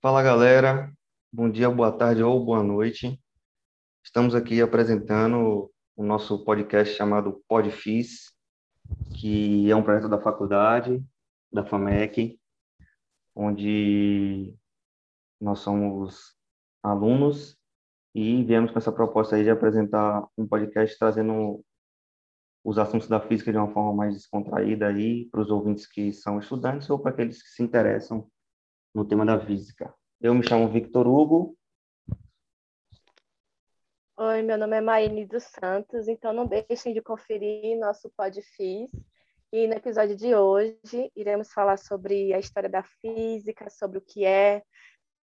Fala galera, bom dia, boa tarde ou boa noite. Estamos aqui apresentando o nosso podcast chamado Podfis, que é um projeto da faculdade, da FAMEC, onde nós somos alunos e viemos com essa proposta aí de apresentar um podcast trazendo os assuntos da física de uma forma mais descontraída aí para os ouvintes que são estudantes ou para aqueles que se interessam no tema da física. Eu me chamo Victor Hugo. Oi, meu nome é Maíne dos Santos, então não deixem de conferir nosso Podfis. E no episódio de hoje iremos falar sobre a história da física, sobre o que é,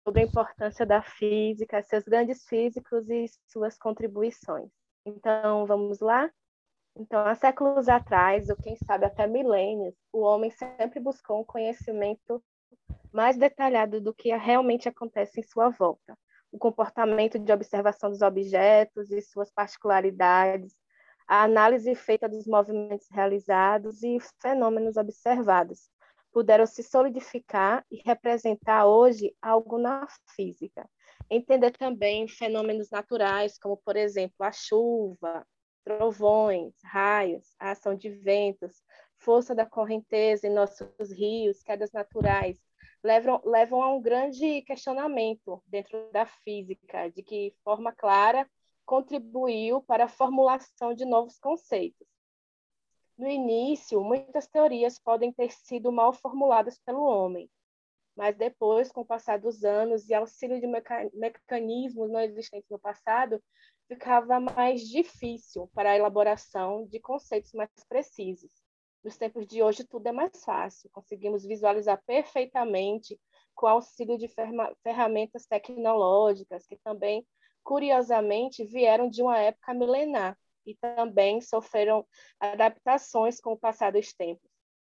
sobre a importância da física, seus grandes físicos e suas contribuições. Então, vamos lá? Então, há séculos atrás, ou quem sabe até milênios, o homem sempre buscou um conhecimento mais detalhado do que realmente acontece em sua volta. O comportamento de observação dos objetos e suas particularidades, a análise feita dos movimentos realizados e fenômenos observados puderam se solidificar e representar hoje algo na física. Entender também fenômenos naturais, como, por exemplo, a chuva, trovões, raios, a ação de ventos, força da correnteza em nossos rios, quedas naturais, levam, levam a um grande questionamento dentro da física, de que forma clara contribuiu para a formulação de novos conceitos. No início, muitas teorias podem ter sido mal formuladas pelo homem, mas depois, com o passar dos anos e auxílio de mecanismos não existentes no passado, ficava mais difícil para a elaboração de conceitos mais precisos. Nos tempos de hoje, tudo é mais fácil, conseguimos visualizar perfeitamente com auxílio de ferramentas tecnológicas, que também, curiosamente, vieram de uma época milenar e também sofreram adaptações com o passar dos tempos.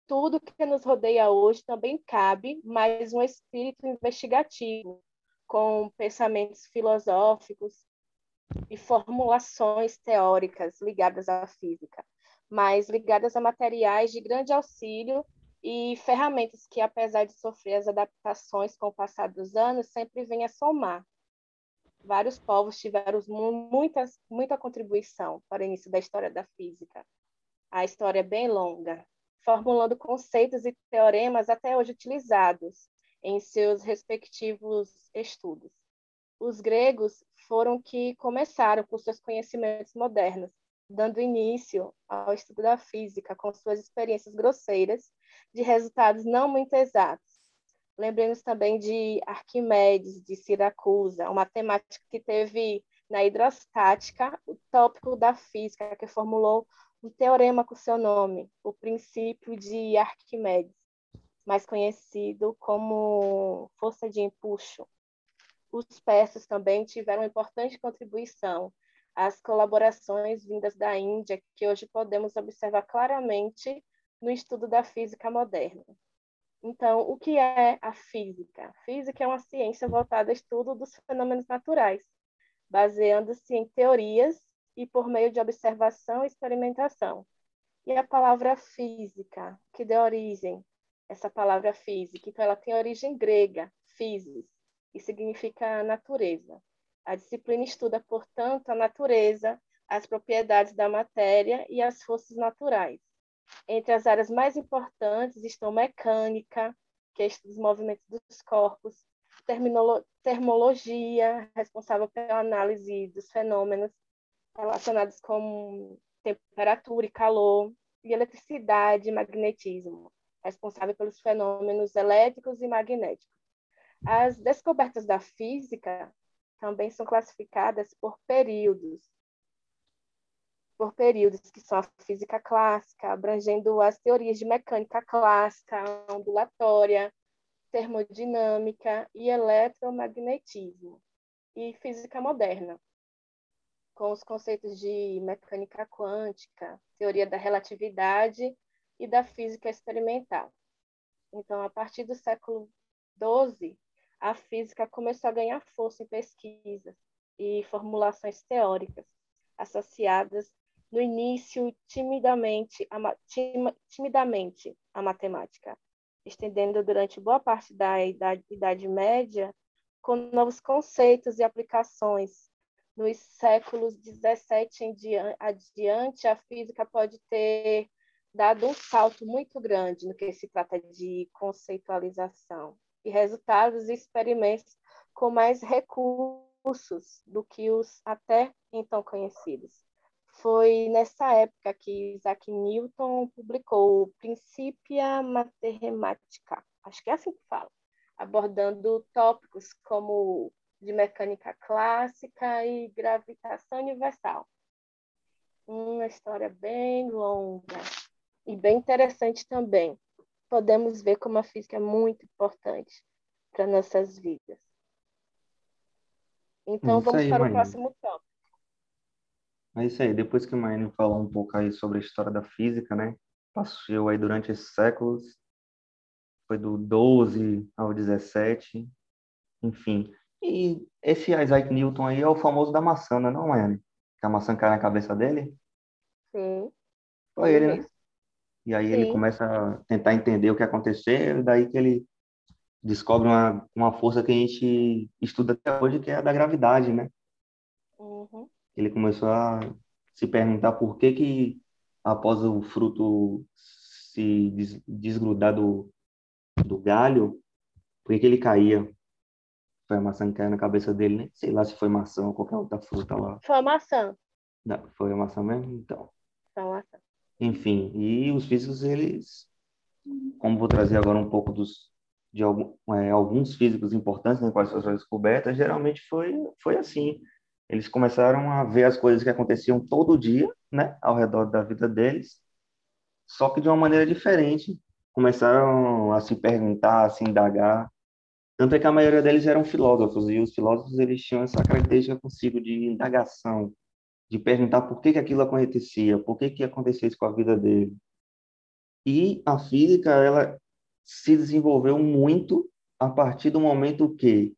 Tudo que nos rodeia hoje também cabe mais um espírito investigativo, com pensamentos filosóficos e formulações teóricas ligadas à física mas ligadas a materiais de grande auxílio e ferramentas que, apesar de sofrer as adaptações com o passar dos anos, sempre vêm a somar. Vários povos tiveram muitas, muita contribuição para o início da história da física. A história é bem longa, formulando conceitos e teoremas até hoje utilizados em seus respectivos estudos. Os gregos foram que começaram com seus conhecimentos modernos, dando início ao estudo da física com suas experiências grosseiras de resultados não muito exatos. Lembremos também de Arquimedes, de Siracusa, um matemático que teve na hidrostática o tópico da física, que formulou um teorema com seu nome, o princípio de Arquimedes, mais conhecido como força de empuxo. Os persas também tiveram uma importante contribuição as colaborações vindas da Índia, que hoje podemos observar claramente no estudo da física moderna. Então, o que é a física? física é uma ciência voltada ao estudo dos fenômenos naturais, baseando-se em teorias e por meio de observação e experimentação. E a palavra física, que deu origem, essa palavra física, então ela tem origem grega, physis, e significa natureza. A disciplina estuda, portanto, a natureza, as propriedades da matéria e as forças naturais. Entre as áreas mais importantes estão mecânica, que estuda os movimentos dos corpos, termologia, responsável pela análise dos fenômenos relacionados com temperatura e calor, e eletricidade e magnetismo, responsável pelos fenômenos elétricos e magnéticos. As descobertas da física também são classificadas por períodos, por períodos que são a física clássica, abrangendo as teorias de mecânica clássica, ondulatória, termodinâmica e eletromagnetismo, e física moderna, com os conceitos de mecânica quântica, teoria da relatividade e da física experimental. Então, a partir do século XII, a física começou a ganhar força em pesquisas e formulações teóricas associadas no início timidamente a, tim, timidamente a matemática, estendendo durante boa parte da idade, idade Média com novos conceitos e aplicações. Nos séculos 17 em adiante, a física pode ter dado um salto muito grande no que se trata de conceitualização e resultados e experimentos com mais recursos do que os até então conhecidos. Foi nessa época que Isaac Newton publicou Principia Mathematica, acho que é assim que fala, abordando tópicos como de mecânica clássica e gravitação universal. Uma história bem longa e bem interessante também. Podemos ver como a física é muito importante para nossas vidas. Então, vamos aí, para o próximo tópico. É isso aí. Depois que o Maine falou um pouco aí sobre a história da física, né? Passou aí durante esses séculos. Foi do 12 ao 17. Enfim. E esse Isaac Newton aí é o famoso da maçã, né, não, Maine? Que a maçã cai na cabeça dele? Sim. Foi ele, né? E aí Sim. ele começa a tentar entender o que aconteceu, daí que ele descobre uma, uma força que a gente estuda até hoje, que é a da gravidade, né? Uhum. Ele começou a se perguntar por que que após o fruto se des, desgrudar do, do galho, por que que ele caía? Foi a maçã que caiu na cabeça dele, né? Sei lá se foi maçã ou qualquer outra fruta lá. Foi a maçã. Não, foi a maçã mesmo? Então. Foi a maçã. Enfim, e os físicos, eles, como vou trazer agora um pouco dos, de algum, é, alguns físicos importantes, né, com as suas descobertas, geralmente foi, foi assim. Eles começaram a ver as coisas que aconteciam todo dia, né, ao redor da vida deles, só que de uma maneira diferente. Começaram a se perguntar, a se indagar. Tanto é que a maioria deles eram filósofos, e os filósofos eles tinham essa característica consigo de indagação, de perguntar por que, que aquilo acontecia, por que, que acontecia isso com a vida dele. E a física, ela se desenvolveu muito a partir do momento que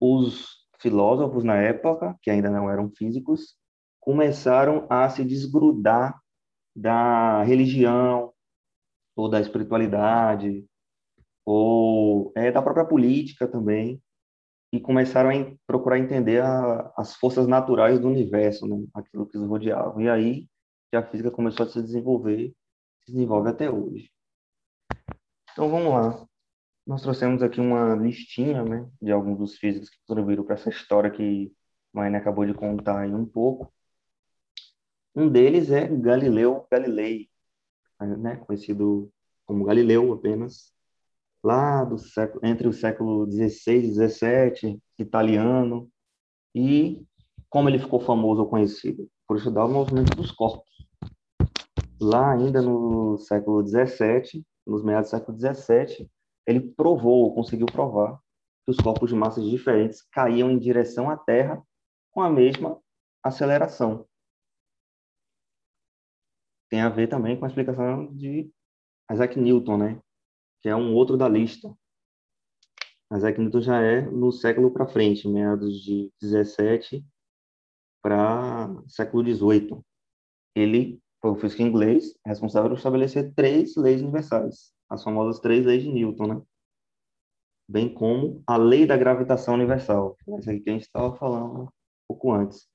os filósofos na época, que ainda não eram físicos, começaram a se desgrudar da religião ou da espiritualidade ou é, da própria política também e começaram a procurar entender a, as forças naturais do universo, né? aquilo que os rodeava. E aí que a física começou a se desenvolver, se desenvolve até hoje. Então vamos lá. Nós trouxemos aqui uma listinha né, de alguns dos físicos que contribuíram para essa história que Maine acabou de contar aí um pouco. Um deles é Galileu Galilei, né, conhecido como Galileu apenas lá do século, entre o século XVI e XVII, italiano, e como ele ficou famoso ou conhecido? Por estudar o movimento dos corpos. Lá ainda no século XVII, nos meados do século XVII, ele provou, conseguiu provar, que os corpos de massas diferentes caíam em direção à Terra com a mesma aceleração. Tem a ver também com a explicação de Isaac Newton, né? Que é um outro da lista. Isaac Newton já é no século para frente, meados de 17 para século 18. Ele foi o físico inglês responsável por estabelecer três leis universais, as famosas três leis de Newton, né? Bem como a lei da gravitação universal, essa aqui que a gente estava falando um pouco antes.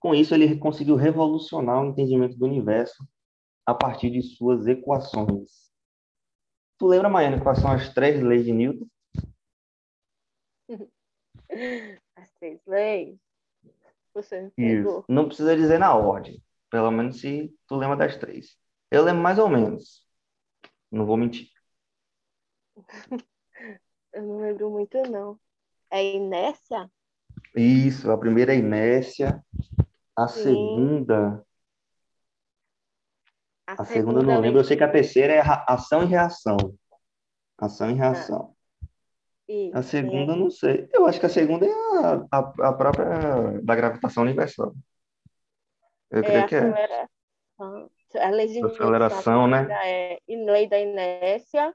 Com isso, ele conseguiu revolucionar o entendimento do universo a partir de suas equações. Tu lembra, Maiane, quais são as três leis de Newton? As três leis? Você Isso. Não precisa dizer na ordem. Pelo menos se tu lembra das três. Eu lembro mais ou menos. Não vou mentir. Eu não lembro muito, não. É inércia? Isso, a primeira é inércia. A Sim. segunda a, a segunda, eu não lembro, eu sei que a terceira é ação e reação. Ação e reação. Ah. a segunda, eu não sei. Eu acho que a segunda é a, a, a própria da gravitação universal. Eu é, creio que é. A lei de aceleração, né? É lei da inércia.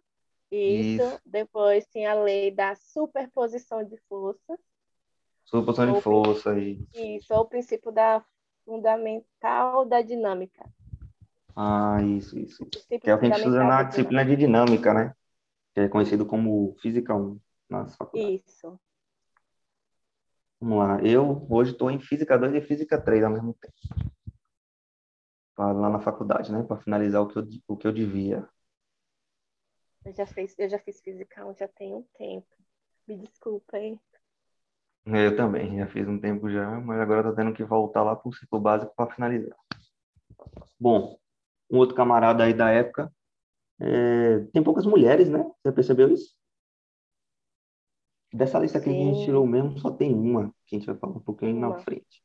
Isso. isso. Depois tem a lei da superposição de forças. Superposição de força, isso. Isso, é o princípio da fundamental da dinâmica. Ah, isso, isso. Que é o que a gente estuda na disciplina de dinâmica, né? Que é conhecido como Física 1 nas faculdades. Isso. Vamos lá. Eu hoje estou em Física 2 e Física 3 ao mesmo tempo. Lá na faculdade, né? Para finalizar o que, eu, o que eu devia. Eu já, fiz, eu já fiz Física 1 já tem um tempo. Me desculpa, hein? Eu também, já fiz um tempo já, mas agora estou tendo que voltar lá para o ciclo básico para finalizar. Bom, um outro camarada aí da época. É... Tem poucas mulheres, né? Você percebeu isso? Dessa lista aqui que a gente tirou mesmo, só tem uma, que a gente vai falar um pouquinho uma. na frente.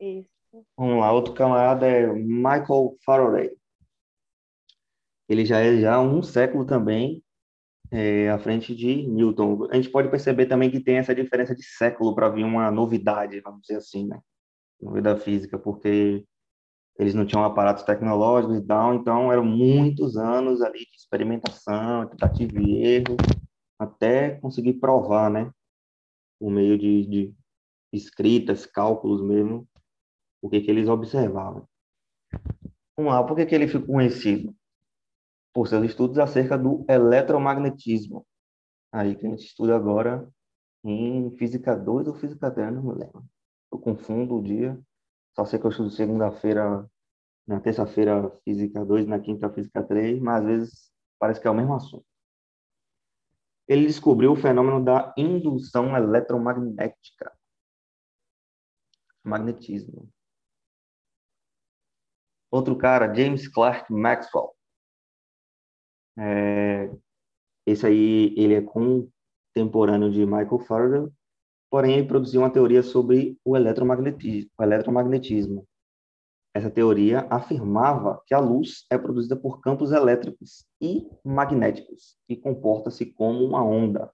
Isso. Vamos lá, outro camarada é Michael Faraday. Ele já é já um século também é, à frente de Newton. A gente pode perceber também que tem essa diferença de século para vir uma novidade, vamos dizer assim, né? Novidade física, porque eles não tinham aparatos tecnológicos e tal, então eram muitos anos ali de experimentação, tentativa e erro, até conseguir provar, né, por meio de, de escritas, cálculos mesmo, o que, que eles observavam. Vamos lá, por que, que ele ficou conhecido? Por seus estudos acerca do eletromagnetismo. Aí que a gente estuda agora em Física 2 ou Física 3, não me lembro. Eu confundo o dia. Só sei que eu estudo segunda-feira, na terça-feira Física 2, na quinta Física 3, mas às vezes parece que é o mesmo assunto ele descobriu o fenômeno da indução eletromagnética. Magnetismo. Outro cara, James Clerk Maxwell. É, esse aí, ele é contemporâneo de Michael Faraday, porém ele produziu uma teoria sobre o eletromagnetismo. O eletromagnetismo. Essa teoria afirmava que a luz é produzida por campos elétricos e magnéticos e comporta-se como uma onda.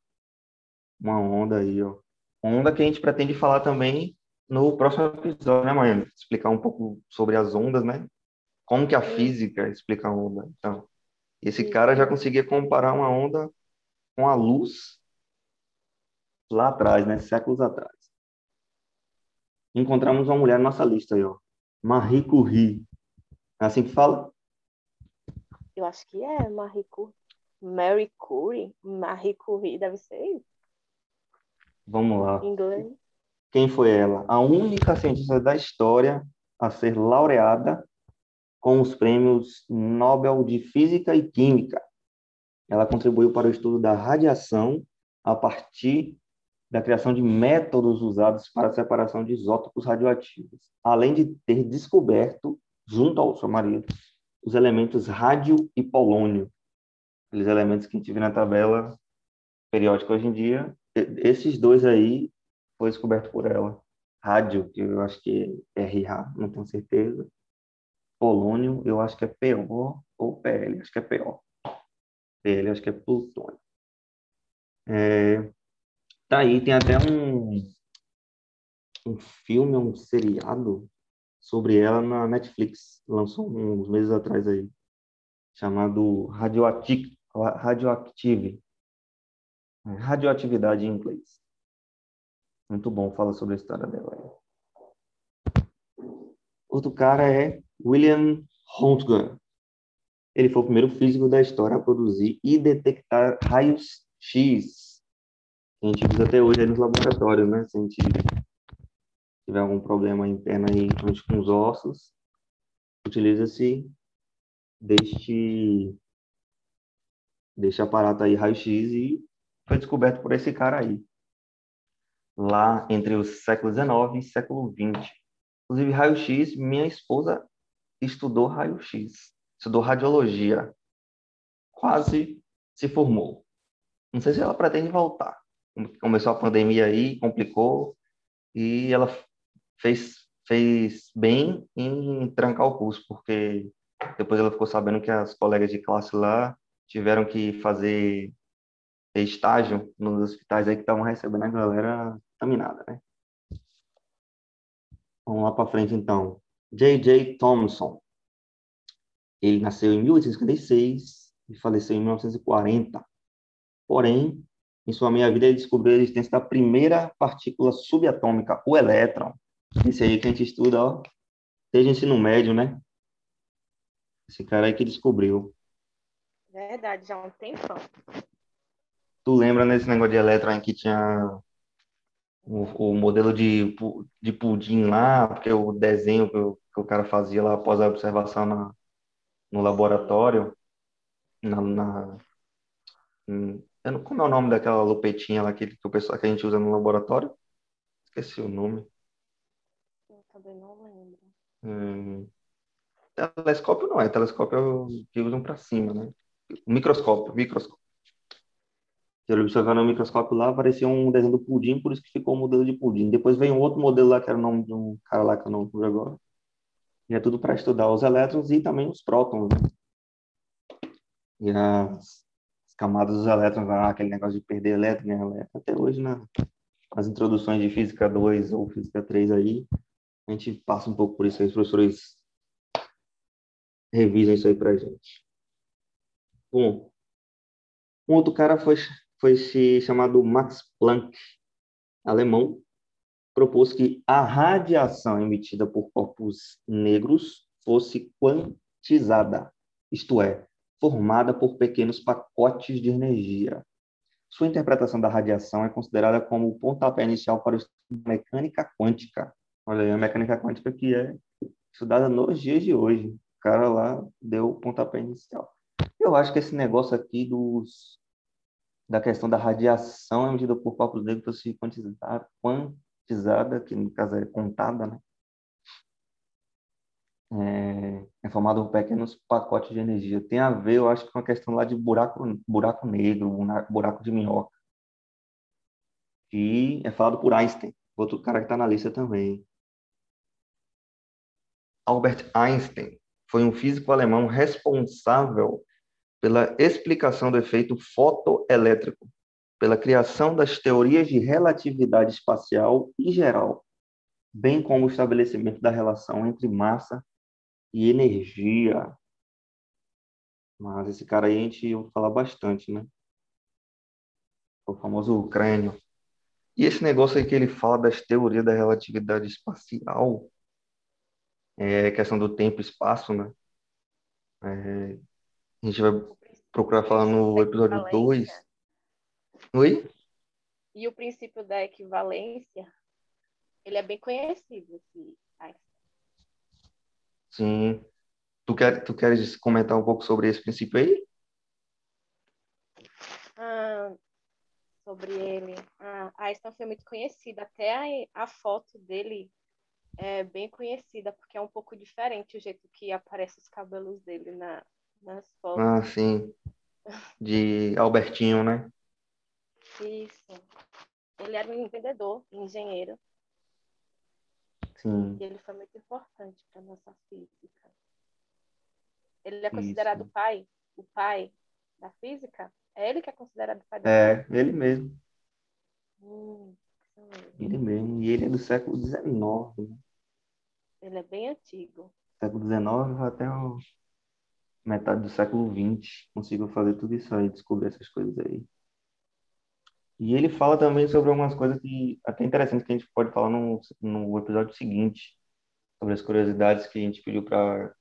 Uma onda aí, ó. Onda que a gente pretende falar também no próximo episódio, né, mãe? Explicar um pouco sobre as ondas, né? Como que a física explica a onda. Então, esse cara já conseguia comparar uma onda com a luz lá atrás, né? Séculos atrás. Encontramos uma mulher na nossa lista aí, ó. Marie Curie. É assim que fala? Eu acho que é Marie Curie. Mary Curie? Marie Curie, deve ser isso. Vamos lá. Inglês. Quem foi ela? A única cientista da história a ser laureada com os prêmios Nobel de Física e Química. Ela contribuiu para o estudo da radiação a partir da criação de métodos usados para a separação de isótopos radioativos, além de ter descoberto, junto ao seu marido, os elementos rádio e polônio, aqueles elementos que a gente vê na tabela periódica hoje em dia. Esses dois aí foi descoberto por ela. Rádio, que eu acho que é RA, não tenho certeza. Polônio, eu acho que é PO ou PL, acho que é PO. PL, acho que é plutônio. É, Tá aí, tem até um, um filme, um seriado sobre ela na Netflix, lançou uns meses atrás aí, chamado Radioactive, Radioactive Radioatividade em inglês. Muito bom, fala sobre a história dela. Outro cara é William Röntgen. Ele foi o primeiro físico da história a produzir e detectar raios X a gente usa até hoje nos laboratórios, né? Se a gente tiver algum problema interno aí junto com os ossos, utiliza-se deste, deste aparato aí raio-x e foi descoberto por esse cara aí, lá entre os séculos XIX e século XX. Inclusive, raio-x, minha esposa estudou raio-x, estudou radiologia, quase se formou. Não sei se ela pretende voltar, começou a pandemia aí, complicou, e ela fez, fez bem em trancar o curso, porque depois ela ficou sabendo que as colegas de classe lá tiveram que fazer estágio nos hospitais aí que estavam recebendo a galera contaminada, né? Vamos lá para frente, então. J.J. Thomson. Ele nasceu em 1856 e faleceu em 1940. Porém, em sua meia-vida, ele descobriu a existência da primeira partícula subatômica, o elétron. Esse aí que a gente estuda, ó, desde o ensino médio, né? Esse cara aí que descobriu. Verdade, já há um tempão. Tu lembra nesse negócio de elétron que tinha o, o modelo de, de pudim lá, porque o desenho que o, que o cara fazia lá após a observação na, no laboratório, na, na hum, como é o nome daquela lupetinha lá que, que, o pessoal, que a gente usa no laboratório? Esqueci o nome. Eu também não lembro. Hum, telescópio não é, telescópio é o que usam para cima, né? Microscópio, microscópio. Ele observando no microscópio lá, aparecia um desenho do pudim, por isso que ficou o modelo de pudim. Depois veio um outro modelo lá, que era o nome de um cara lá que eu não lembro agora. E é tudo para estudar os elétrons e também os prótons. Né? E as, camadas dos elétrons, lá, aquele negócio de perder elétron, ganhar elétron. Até hoje, nas introduções de Física 2 ou Física 3 aí, a gente passa um pouco por isso aí, os professores revisam isso aí para gente. Bom, um outro cara foi foi se chamado Max Planck, alemão, propôs que a radiação emitida por corpos negros fosse quantizada, isto é, formada por pequenos pacotes de energia. Sua interpretação da radiação é considerada como o pontapé inicial para o estudo mecânica quântica. Olha aí, a mecânica quântica que é estudada nos dias de hoje. O cara lá deu o pontapé inicial. Eu acho que esse negócio aqui dos da questão da radiação emitida por corpos negros quantizar, quantizada, que no caso é contada, né? É, é formado por pequenos pacotes de energia. Tem a ver, eu acho, com a questão lá de buraco, buraco negro, buraco de minhoca. Que é falado por Einstein, outro cara que está na lista também. Albert Einstein foi um físico alemão responsável pela explicação do efeito fotoelétrico, pela criação das teorias de relatividade espacial e geral, bem como o estabelecimento da relação entre massa e energia. Mas esse cara aí a gente ouve falar bastante, né? O famoso crânio. E esse negócio aí que ele fala das teorias da relatividade espacial, é questão do tempo e espaço, né? É, a gente vai procurar falar no episódio 2. Oi? E o princípio da equivalência, ele é bem conhecido, esse Sim. Tu, quer, tu queres comentar um pouco sobre esse princípio aí? Ah, sobre ele. Ah, Einstein foi muito conhecido. Até a, a foto dele é bem conhecida, porque é um pouco diferente o jeito que aparece os cabelos dele na, nas fotos. Ah, sim. De Albertinho, né? Isso. Ele era um vendedor, engenheiro. Sim. E ele foi muito importante para nossa física. Ele é considerado o pai, o pai da física? É ele que é considerado o pai da É, física? ele mesmo. Hum, ele mesmo. E ele é do século XIX. Né? Ele é bem antigo. Século XIX até o metade do século XX, conseguiu fazer tudo isso aí, descobrir essas coisas aí. E ele fala também sobre algumas coisas que até interessantes que a gente pode falar no, no episódio seguinte, sobre as curiosidades que a gente pediu para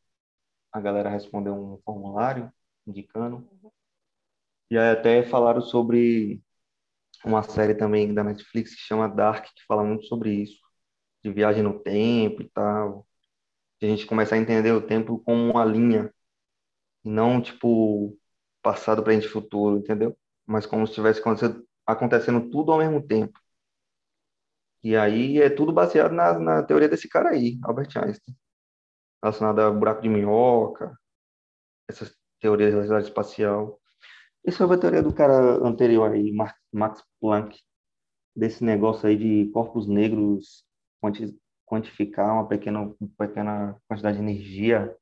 a galera responder um formulário indicando. E aí até falaram sobre uma série também da Netflix que chama Dark, que fala muito sobre isso, de viagem no tempo e tal. De a gente começar a entender o tempo como uma linha não tipo passado, presente e futuro, entendeu? Mas como se estivesse acontecendo, acontecendo tudo ao mesmo tempo. E aí é tudo baseado na, na teoria desse cara aí, Albert Einstein, relacionada a buraco de minhoca, essas teorias de relatividade espacial. E sobre a teoria do cara anterior aí, Max Planck, desse negócio aí de corpos negros quantificar uma pequena, pequena quantidade de energia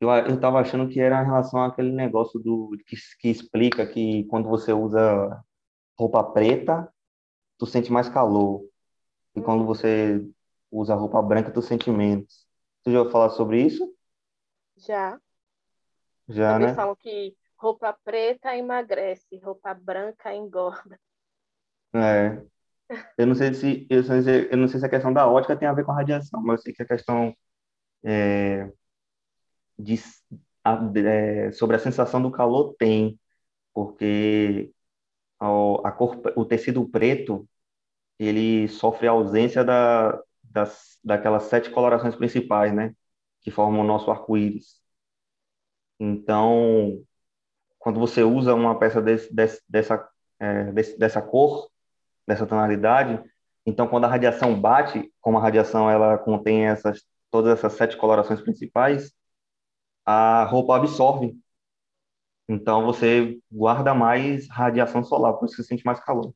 eu, eu tava achando que era em relação àquele negócio do que, que explica que quando você usa roupa preta, tu sente mais calor. E quando você usa roupa branca, tu sente menos. Tu já ouviu falar sobre isso? Já. Já, Também né? falam que roupa preta emagrece, roupa branca engorda. É. Eu não sei se eu, não sei, eu não sei se a questão da ótica tem a ver com a radiação, mas eu sei que a questão é, de, a, é, sobre a sensação do calor tem, porque a, cor, o tecido preto ele sofre a ausência da, das, daquelas sete colorações principais, né? Que formam o nosso arco-íris. Então, quando você usa uma peça desse, desse, dessa, é, desse, dessa cor, dessa tonalidade, então quando a radiação bate, como a radiação ela contém essas, todas essas sete colorações principais, a roupa absorve. Então você guarda mais radiação solar, por isso você sente mais calor.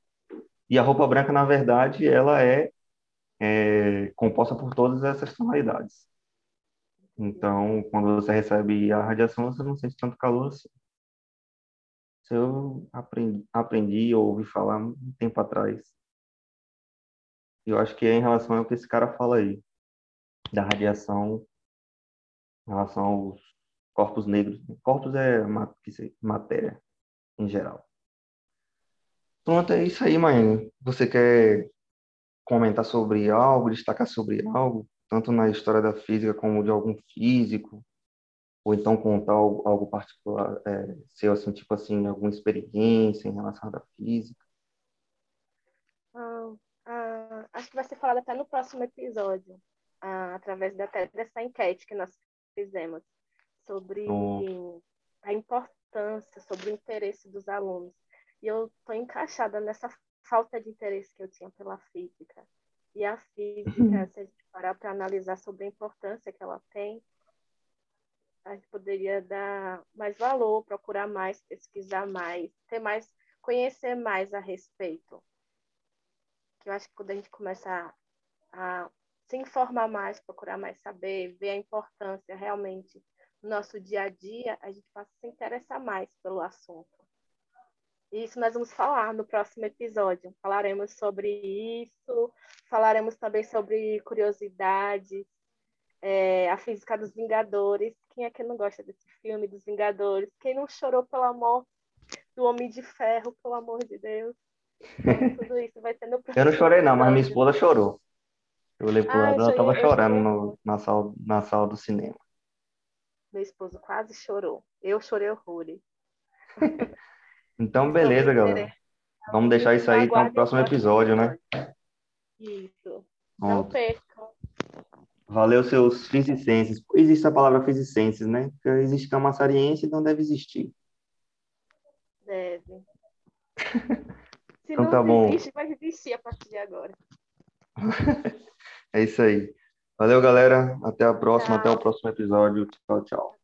E a roupa branca, na verdade, ela é, é composta por todas essas tonalidades. Então, quando você recebe a radiação, você não sente tanto calor assim. Isso eu aprendi, aprendi ou ouvi falar um tempo atrás. Eu acho que é em relação ao que esse cara fala aí, da radiação em relação aos corpos negros. Corpos é matéria, em geral. Pronto, é isso aí, mãe. Você quer comentar sobre algo, destacar sobre algo? tanto na história da física como de algum físico, ou então contar algo, algo particular, é, seu assim, tipo assim, alguma experiência em relação à física? Ah, ah, acho que vai ser falado até no próximo episódio, ah, através da, dessa enquete que nós fizemos sobre oh. a importância, sobre o interesse dos alunos. E eu estou encaixada nessa falta de interesse que eu tinha pela física. E a física, uhum. se a gente parar para analisar sobre a importância que ela tem, a gente poderia dar mais valor, procurar mais, pesquisar mais, ter mais, conhecer mais a respeito. Que eu acho que quando a gente começar a se informar mais, procurar mais saber, ver a importância realmente no nosso dia a dia, a gente passa a se interessar mais pelo assunto. Isso nós vamos falar no próximo episódio. Falaremos sobre isso, falaremos também sobre curiosidades, é, a física dos Vingadores. Quem é que não gosta desse filme dos Vingadores? Quem não chorou pelo amor do Homem de Ferro, pelo amor de Deus? Então, tudo isso vai ter no próximo Eu não chorei não, mas minha esposa chorou. Eu olhei pro lado, ela estava chorando no, na, sala, na sala do cinema. Meu esposo quase chorou. Eu chorei horrores. Então, beleza, galera. Vamos deixar isso aí para o próximo episódio, né? Isso. Não percam. Valeu, seus fisicenses. Existe a palavra fisicenses, né? Porque existe camaçariense, então deve existir. Deve. Se então não tá bom. existe, vai existir a partir de agora. é isso aí. Valeu, galera. Até a próxima, até o próximo episódio. Tchau, tchau.